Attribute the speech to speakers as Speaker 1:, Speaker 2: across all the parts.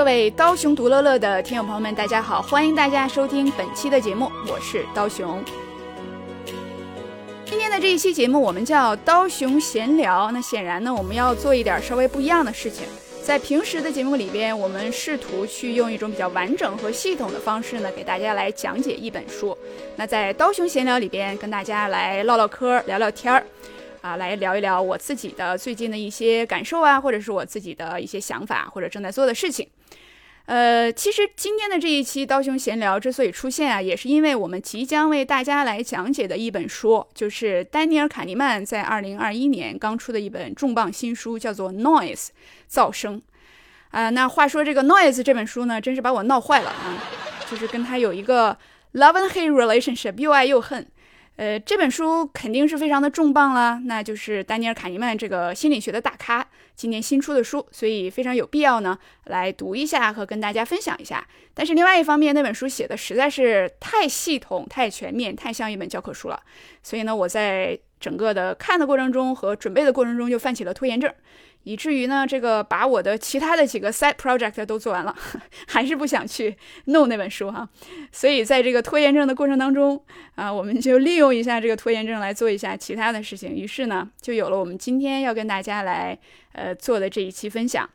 Speaker 1: 各位刀熊独乐乐的听友朋友们，大家好！欢迎大家收听本期的节目，我是刀熊。今天的这一期节目我们叫刀熊闲聊。那显然呢，我们要做一点稍微不一样的事情。在平时的节目里边，我们试图去用一种比较完整和系统的方式呢，给大家来讲解一本书。那在刀熊闲聊里边，跟大家来唠唠嗑、聊聊天儿。啊，来聊一聊我自己的最近的一些感受啊，或者是我自己的一些想法，或者正在做的事情。呃，其实今天的这一期刀兄闲聊之所以出现啊，也是因为我们即将为大家来讲解的一本书，就是丹尼尔·卡尼曼在二零二一年刚出的一本重磅新书，叫做《Noise》噪声。啊，那话说这个《Noise》这本书呢，真是把我闹坏了啊，就是跟他有一个 love and hate relationship，又爱又恨。呃，这本书肯定是非常的重磅了，那就是丹尼尔·卡尼曼这个心理学的大咖今年新出的书，所以非常有必要呢来读一下和跟大家分享一下。但是另外一方面，那本书写的实在是太系统、太全面、太像一本教科书了，所以呢，我在整个的看的过程中和准备的过程中就犯起了拖延症。以至于呢，这个把我的其他的几个 side project 都做完了，还是不想去弄那本书哈。所以在这个拖延症的过程当中啊，我们就利用一下这个拖延症来做一下其他的事情。于是呢，就有了我们今天要跟大家来呃做的这一期分享。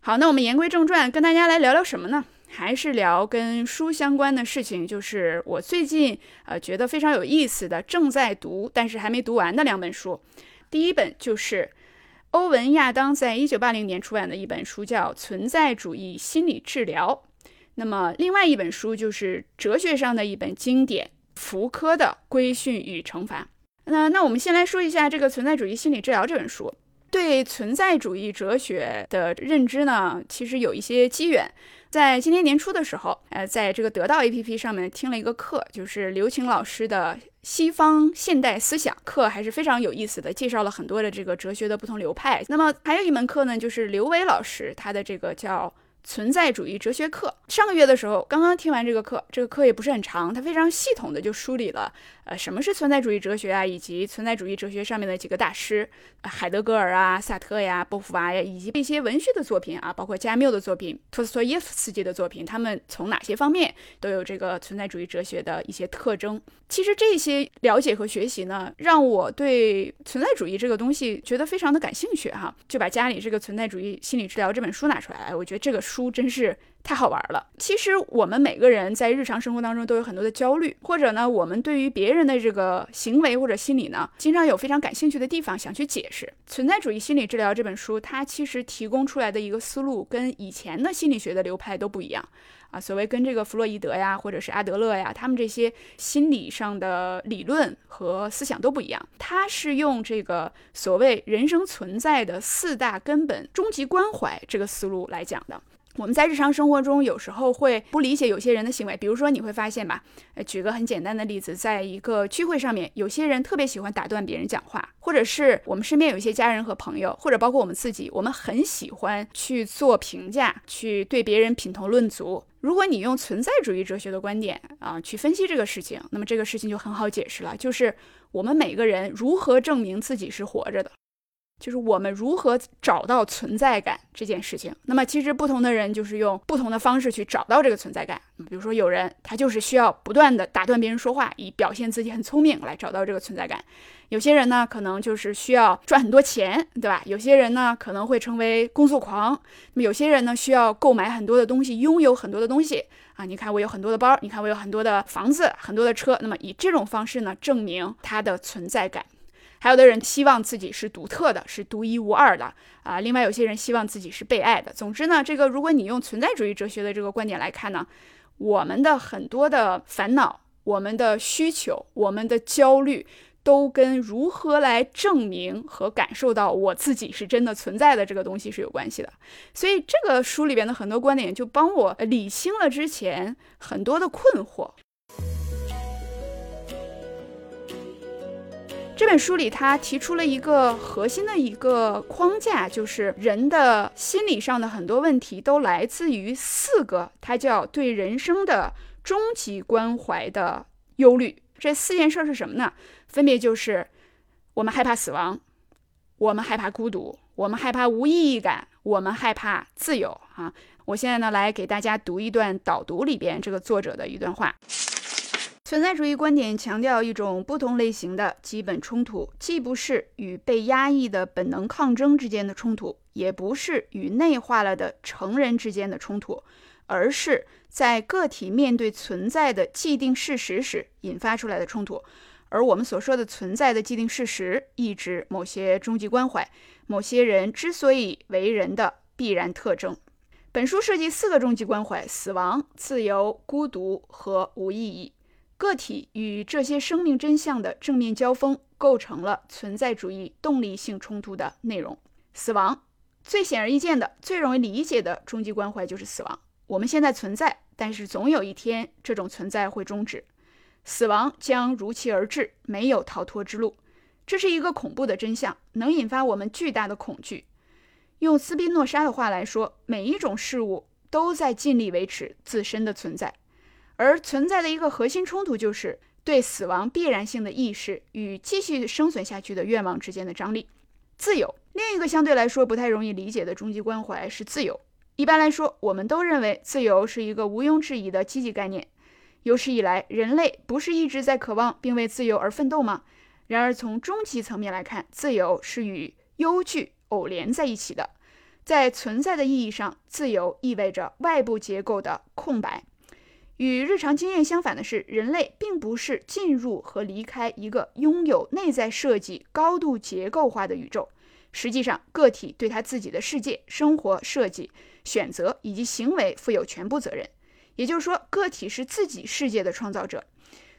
Speaker 1: 好，那我们言归正传，跟大家来聊聊什么呢？还是聊跟书相关的事情，就是我最近呃觉得非常有意思的，正在读但是还没读完的两本书。第一本就是。欧文·亚当在一九八零年出版的一本书叫《存在主义心理治疗》，那么另外一本书就是哲学上的一本经典——福柯的《规训与惩罚》。那那我们先来说一下这个《存在主义心理治疗》这本书。对存在主义哲学的认知呢，其实有一些机缘。在今年年初的时候，呃，在这个得到 APP 上面听了一个课，就是刘擎老师的西方现代思想课，还是非常有意思的，介绍了很多的这个哲学的不同流派。那么还有一门课呢，就是刘伟老师他的这个叫。存在主义哲学课，上个月的时候刚刚听完这个课，这个课也不是很长，它非常系统的就梳理了，呃，什么是存在主义哲学啊，以及存在主义哲学上面的几个大师，海德格尔啊、萨特呀、波伏娃呀，以及一些文学的作品啊，包括加缪的作品、托斯托耶夫斯基的作品，他们从哪些方面都有这个存在主义哲学的一些特征。其实这些了解和学习呢，让我对存在主义这个东西觉得非常的感兴趣哈，就把家里这个存在主义心理治疗这本书拿出来，我觉得这个书。书真是太好玩了。其实我们每个人在日常生活当中都有很多的焦虑，或者呢，我们对于别人的这个行为或者心理呢，经常有非常感兴趣的地方想去解释。存在主义心理治疗这本书，它其实提供出来的一个思路跟以前的心理学的流派都不一样啊。所谓跟这个弗洛伊德呀，或者是阿德勒呀，他们这些心理上的理论和思想都不一样。它是用这个所谓人生存在的四大根本、终极关怀这个思路来讲的。我们在日常生活中有时候会不理解有些人的行为，比如说你会发现吧，呃，举个很简单的例子，在一个聚会上面，有些人特别喜欢打断别人讲话，或者是我们身边有一些家人和朋友，或者包括我们自己，我们很喜欢去做评价，去对别人品头论足。如果你用存在主义哲学的观点啊去分析这个事情，那么这个事情就很好解释了，就是我们每个人如何证明自己是活着的。就是我们如何找到存在感这件事情。那么，其实不同的人就是用不同的方式去找到这个存在感。比如说，有人他就是需要不断的打断别人说话，以表现自己很聪明来找到这个存在感。有些人呢，可能就是需要赚很多钱，对吧？有些人呢，可能会成为工作狂。那么，有些人呢，需要购买很多的东西，拥有很多的东西啊。你看，我有很多的包，你看我有很多的房子，很多的车。那么，以这种方式呢，证明他的存在感。还有的人希望自己是独特的，是独一无二的啊。另外，有些人希望自己是被爱的。总之呢，这个如果你用存在主义哲学的这个观点来看呢，我们的很多的烦恼、我们的需求、我们的焦虑，都跟如何来证明和感受到我自己是真的存在的这个东西是有关系的。所以，这个书里边的很多观点就帮我理清了之前很多的困惑。这本书里，他提出了一个核心的一个框架，就是人的心理上的很多问题都来自于四个，它叫对人生的终极关怀的忧虑。这四件事儿是什么呢？分别就是我们害怕死亡，我们害怕孤独，我们害怕无意义感，我们害怕自由，啊。我现在呢来给大家读一段导读里边这个作者的一段话。存在主义观点强调一种不同类型的基本冲突，既不是与被压抑的本能抗争之间的冲突，也不是与内化了的成人之间的冲突，而是在个体面对存在的既定事实时引发出来的冲突。而我们所说的存在的既定事实，意指某些终极关怀，某些人之所以为人的必然特征。本书涉及四个终极关怀：死亡、自由、孤独和无意义。个体与这些生命真相的正面交锋，构成了存在主义动力性冲突的内容。死亡最显而易见的、最容易理解的终极关怀就是死亡。我们现在存在，但是总有一天，这种存在会终止，死亡将如期而至，没有逃脱之路。这是一个恐怖的真相，能引发我们巨大的恐惧。用斯宾诺莎的话来说，每一种事物都在尽力维持自身的存在。而存在的一个核心冲突，就是对死亡必然性的意识与继续生存下去的愿望之间的张力。自由，另一个相对来说不太容易理解的终极关怀是自由。一般来说，我们都认为自由是一个毋庸置疑的积极概念。有史以来，人类不是一直在渴望并为自由而奋斗吗？然而，从终极层面来看，自由是与忧惧偶连在一起的。在存在的意义上，自由意味着外部结构的空白。与日常经验相反的是，人类并不是进入和离开一个拥有内在设计、高度结构化的宇宙。实际上，个体对他自己的世界、生活设计、选择以及行为负有全部责任。也就是说，个体是自己世界的创造者。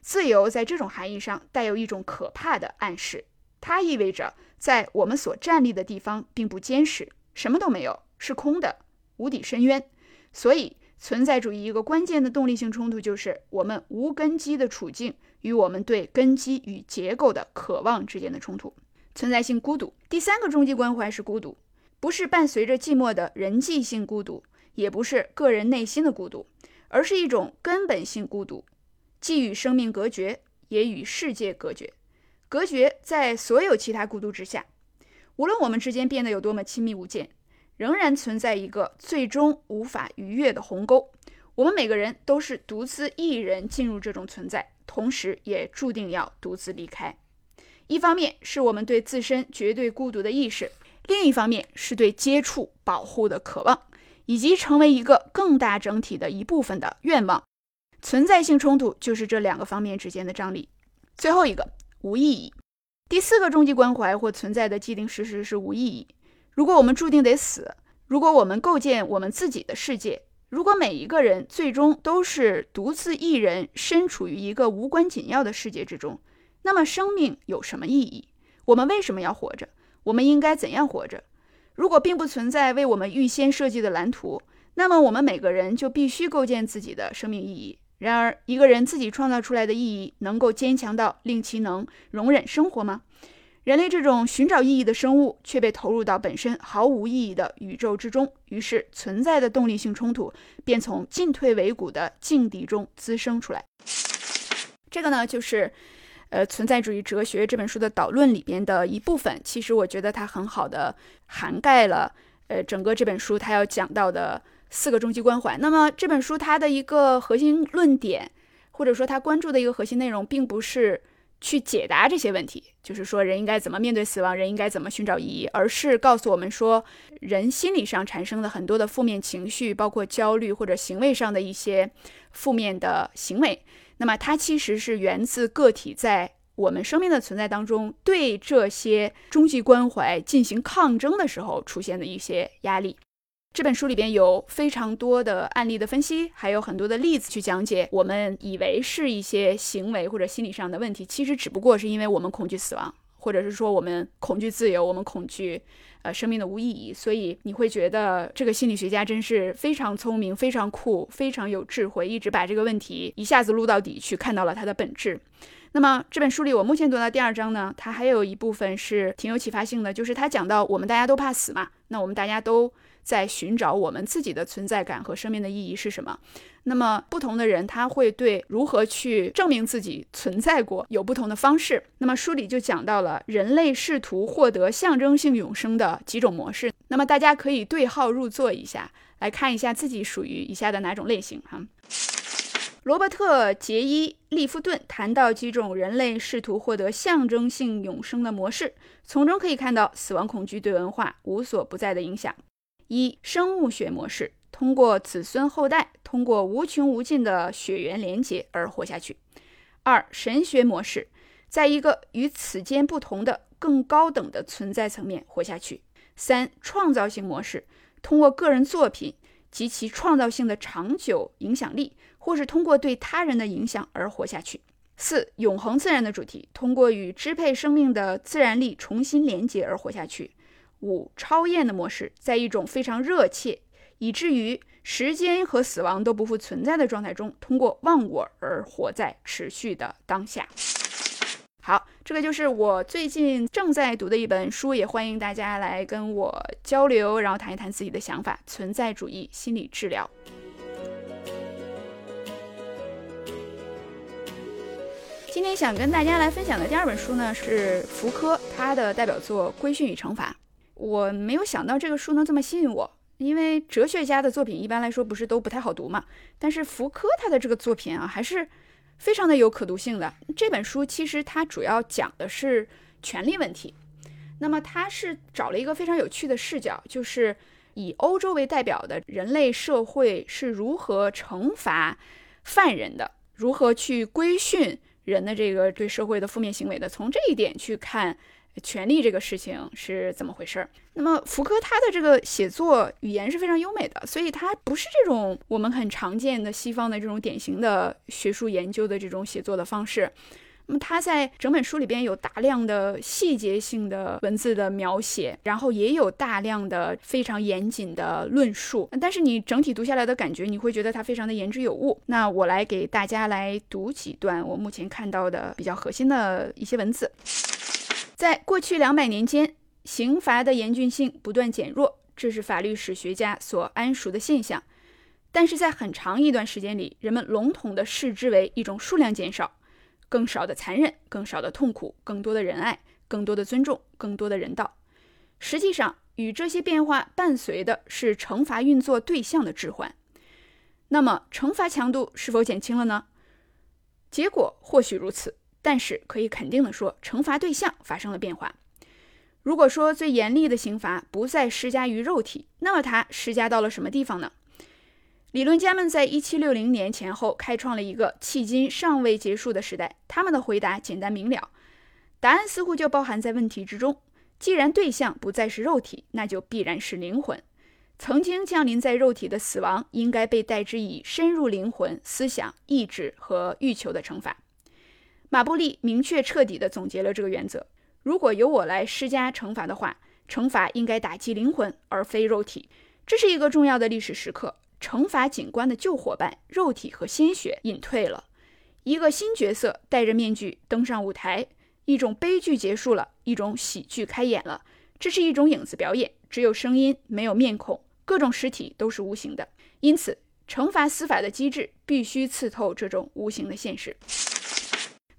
Speaker 1: 自由在这种含义上带有一种可怕的暗示，它意味着在我们所站立的地方并不坚实，什么都没有，是空的，无底深渊。所以。存在主义一个关键的动力性冲突就是我们无根基的处境与我们对根基与结构的渴望之间的冲突。存在性孤独，第三个终极关怀是孤独，不是伴随着寂寞的人际性孤独，也不是个人内心的孤独，而是一种根本性孤独，既与生命隔绝，也与世界隔绝。隔绝在所有其他孤独之下，无论我们之间变得有多么亲密无间。仍然存在一个最终无法逾越的鸿沟。我们每个人都是独自一人进入这种存在，同时也注定要独自离开。一方面是我们对自身绝对孤独的意识，另一方面是对接触、保护的渴望，以及成为一个更大整体的一部分的愿望。存在性冲突就是这两个方面之间的张力。最后一个无意义。第四个终极关怀或存在的既定事实是无意义。如果我们注定得死，如果我们构建我们自己的世界，如果每一个人最终都是独自一人身处于一个无关紧要的世界之中，那么生命有什么意义？我们为什么要活着？我们应该怎样活着？如果并不存在为我们预先设计的蓝图，那么我们每个人就必须构建自己的生命意义。然而，一个人自己创造出来的意义能够坚强到令其能容忍生活吗？人类这种寻找意义的生物，却被投入到本身毫无意义的宇宙之中，于是存在的动力性冲突便从进退维谷的境地中滋生出来。这个呢，就是呃《存在主义哲学》这本书的导论里边的一部分。其实我觉得它很好的涵盖了呃整个这本书它要讲到的四个终极关怀。那么这本书它的一个核心论点，或者说它关注的一个核心内容，并不是。去解答这些问题，就是说人应该怎么面对死亡，人应该怎么寻找意义，而是告诉我们说，人心理上产生的很多的负面情绪，包括焦虑或者行为上的一些负面的行为，那么它其实是源自个体在我们生命的存在当中对这些终极关怀进行抗争的时候出现的一些压力。这本书里边有非常多的案例的分析，还有很多的例子去讲解。我们以为是一些行为或者心理上的问题，其实只不过是因为我们恐惧死亡，或者是说我们恐惧自由，我们恐惧呃生命的无意义。所以你会觉得这个心理学家真是非常聪明、非常酷、非常有智慧，一直把这个问题一下子撸到底去，看到了它的本质。那么这本书里，我目前读到第二章呢，它还有一部分是挺有启发性的，就是它讲到我们大家都怕死嘛，那我们大家都在寻找我们自己的存在感和生命的意义是什么。那么不同的人，他会对如何去证明自己存在过有不同的方式。那么书里就讲到了人类试图获得象征性永生的几种模式。那么大家可以对号入座一下，来看一下自己属于以下的哪种类型哈。罗伯特·杰伊·利夫顿谈到几种人类试图获得象征性永生的模式，从中可以看到死亡恐惧对文化无所不在的影响。一、生物学模式，通过子孙后代，通过无穷无尽的血缘连结而活下去。二、神学模式，在一个与此间不同的更高等的存在层面活下去。三、创造性模式，通过个人作品及其创造性的长久影响力。或是通过对他人的影响而活下去。四、永恒自然的主题，通过与支配生命的自然力重新连接而活下去。五、超验的模式，在一种非常热切，以至于时间和死亡都不复存在的状态中，通过忘我而活在持续的当下。好，这个就是我最近正在读的一本书，也欢迎大家来跟我交流，然后谈一谈自己的想法。存在主义心理治疗。今天想跟大家来分享的第二本书呢，是福柯他的代表作《规训与惩罚》。我没有想到这个书能这么吸引我，因为哲学家的作品一般来说不是都不太好读嘛。但是福柯他的这个作品啊，还是非常的有可读性的。这本书其实它主要讲的是权力问题，那么他是找了一个非常有趣的视角，就是以欧洲为代表的人类社会是如何惩罚犯人的，如何去规训。人的这个对社会的负面行为的，从这一点去看，权力这个事情是怎么回事儿？那么福柯他的这个写作语言是非常优美的，所以他不是这种我们很常见的西方的这种典型的学术研究的这种写作的方式。那么他在整本书里边有大量的细节性的文字的描写，然后也有大量的非常严谨的论述，但是你整体读下来的感觉，你会觉得它非常的言之有物。那我来给大家来读几段我目前看到的比较核心的一些文字。在过去两百年间，刑罚的严峻性不断减弱，这是法律史学家所谙熟的现象。但是在很长一段时间里，人们笼统地视之为一种数量减少。更少的残忍，更少的痛苦，更多的仁爱，更多的尊重，更多的人道。实际上，与这些变化伴随的是惩罚运作对象的置换。那么，惩罚强度是否减轻了呢？结果或许如此，但是可以肯定的说，惩罚对象发生了变化。如果说最严厉的刑罚不再施加于肉体，那么它施加到了什么地方呢？理论家们在一七六零年前后开创了一个迄今尚未结束的时代。他们的回答简单明了，答案似乎就包含在问题之中。既然对象不再是肉体，那就必然是灵魂。曾经降临在肉体的死亡，应该被代之以深入灵魂、思想、意志和欲求的惩罚。马布利明确彻底地总结了这个原则：如果由我来施加惩罚的话，惩罚应该打击灵魂而非肉体。这是一个重要的历史时刻。惩罚警官的旧伙伴，肉体和鲜血隐退了。一个新角色戴着面具登上舞台，一种悲剧结束了，一种喜剧开演了。这是一种影子表演，只有声音，没有面孔，各种实体都是无形的。因此，惩罚司法的机制必须刺透这种无形的现实。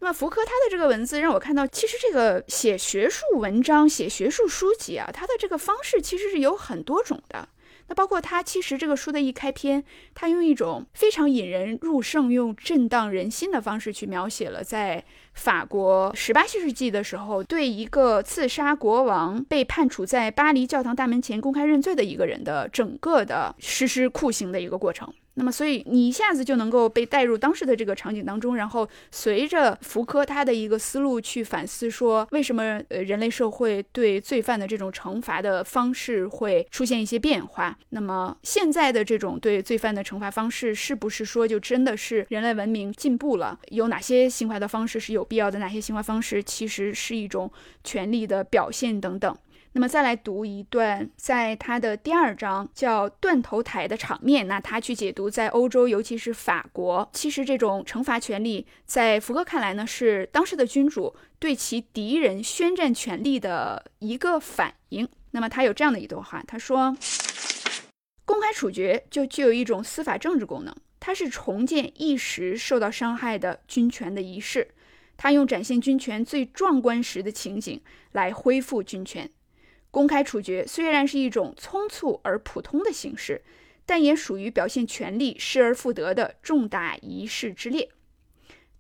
Speaker 1: 那么，福柯他的这个文字让我看到，其实这个写学术文章、写学术书籍啊，他的这个方式其实是有很多种的。那包括他，其实这个书的一开篇，他用一种非常引人入胜、用震荡人心的方式去描写了在法国十八世纪的时候，对一个刺杀国王被判处在巴黎教堂大门前公开认罪的一个人的整个的实施酷刑的一个过程。那么，所以你一下子就能够被带入当时的这个场景当中，然后随着福柯他的一个思路去反思，说为什么呃人类社会对罪犯的这种惩罚的方式会出现一些变化？那么现在的这种对罪犯的惩罚方式，是不是说就真的是人类文明进步了？有哪些刑罚的方式是有必要的？哪些刑罚方式其实是一种权力的表现等等？那么再来读一段，在他的第二章叫“断头台”的场面，那他去解读在欧洲，尤其是法国，其实这种惩罚权利，在福柯看来呢，是当时的君主对其敌人宣战权利的一个反应。那么他有这样的一段话，他说：“公开处决就具有一种司法政治功能，它是重建一时受到伤害的军权的仪式，他用展现军权最壮观时的情景来恢复军权。”公开处决虽然是一种匆促而普通的形式，但也属于表现权力失而复得的重大仪式之列。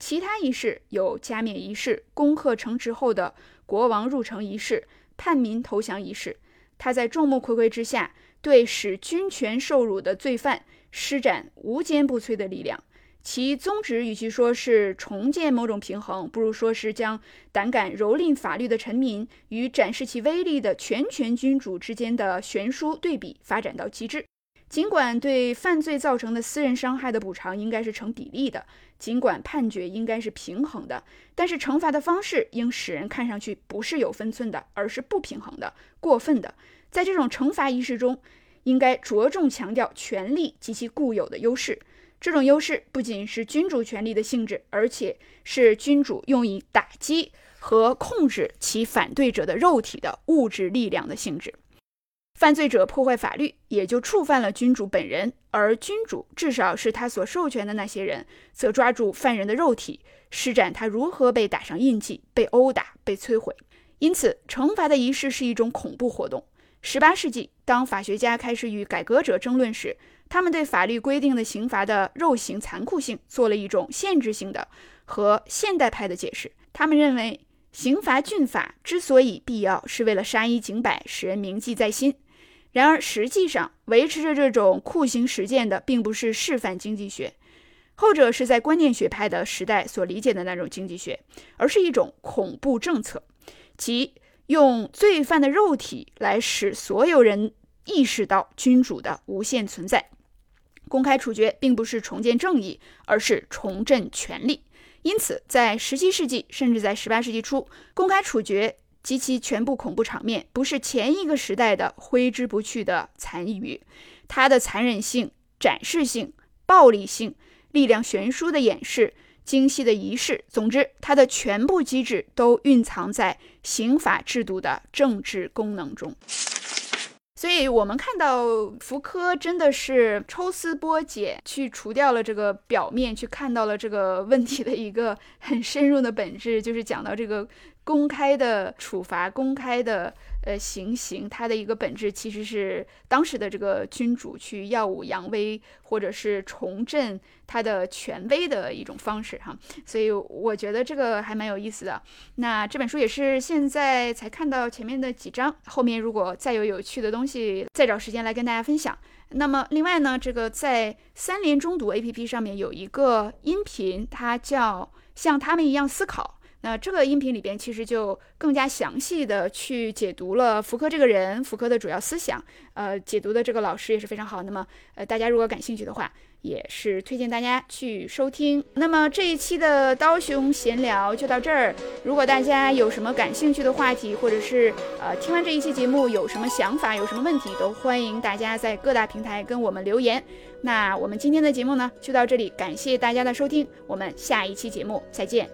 Speaker 1: 其他仪式有加冕仪式、恭贺城池后的国王入城仪式、叛民投降仪式。他在众目睽睽之下，对使军权受辱的罪犯施展无坚不摧的力量。其宗旨与其说是重建某种平衡，不如说是将胆敢蹂躏法律的臣民与展示其威力的全权君主之间的悬殊对比发展到极致。尽管对犯罪造成的私人伤害的补偿应该是成比例的，尽管判决应该是平衡的，但是惩罚的方式应使人看上去不是有分寸的，而是不平衡的、过分的。在这种惩罚仪式中，应该着重强调权力及其固有的优势。这种优势不仅是君主权力的性质，而且是君主用以打击和控制其反对者的肉体的物质力量的性质。犯罪者破坏法律，也就触犯了君主本人，而君主至少是他所授权的那些人，则抓住犯人的肉体，施展他如何被打上印记、被殴打、被摧毁。因此，惩罚的仪式是一种恐怖活动。十八世纪，当法学家开始与改革者争论时，他们对法律规定的刑罚的肉刑残酷性做了一种限制性的和现代派的解释。他们认为，刑罚峻法之所以必要，是为了杀一儆百，使人铭记在心。然而，实际上维持着这种酷刑实践的，并不是示范经济学，后者是在观念学派的时代所理解的那种经济学，而是一种恐怖政策，即用罪犯的肉体来使所有人意识到君主的无限存在。公开处决并不是重建正义，而是重振权力。因此，在17世纪甚至在18世纪初，公开处决及其全部恐怖场面不是前一个时代的挥之不去的残余，它的残忍性、展示性、暴力性、力量悬殊的演示、精细的仪式，总之，它的全部机制都蕴藏在刑法制度的政治功能中。所以，我们看到福柯真的是抽丝剥茧，去除掉了这个表面，去看到了这个问题的一个很深入的本质，就是讲到这个。公开的处罚，公开的呃行刑，它的一个本质其实是当时的这个君主去耀武扬威，或者是重振他的权威的一种方式哈。所以我觉得这个还蛮有意思的。那这本书也是现在才看到前面的几章，后面如果再有有趣的东西，再找时间来跟大家分享。那么另外呢，这个在三联中读 APP 上面有一个音频，它叫像他们一样思考。那这个音频里边其实就更加详细的去解读了福柯这个人，福柯的主要思想，呃，解读的这个老师也是非常好。那么，呃，大家如果感兴趣的话，也是推荐大家去收听。那么这一期的刀熊闲聊就到这儿。如果大家有什么感兴趣的话题，或者是呃听完这一期节目有什么想法、有什么问题，都欢迎大家在各大平台跟我们留言。那我们今天的节目呢就到这里，感谢大家的收听，我们下一期节目再见。